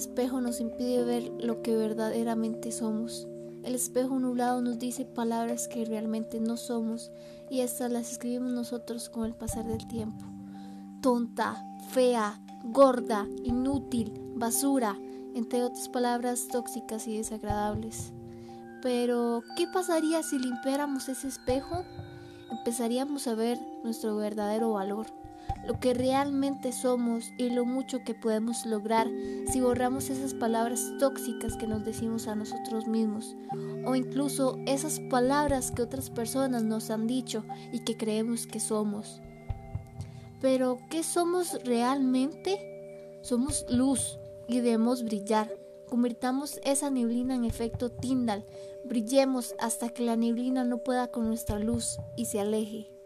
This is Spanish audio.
espejo nos impide ver lo que verdaderamente somos. El espejo nublado nos dice palabras que realmente no somos y estas las escribimos nosotros con el pasar del tiempo. Tonta, fea, gorda, inútil, basura, entre otras palabras tóxicas y desagradables. Pero, ¿qué pasaría si limpiáramos ese espejo? Empezaríamos a ver nuestro verdadero valor, lo que realmente somos y lo mucho que podemos lograr si borramos esas palabras tóxicas que nos decimos a nosotros mismos, o incluso esas palabras que otras personas nos han dicho y que creemos que somos. Pero, ¿qué somos realmente? Somos luz y debemos brillar. Convirtamos esa neblina en efecto Tyndall. Brillemos hasta que la neblina no pueda con nuestra luz y se aleje.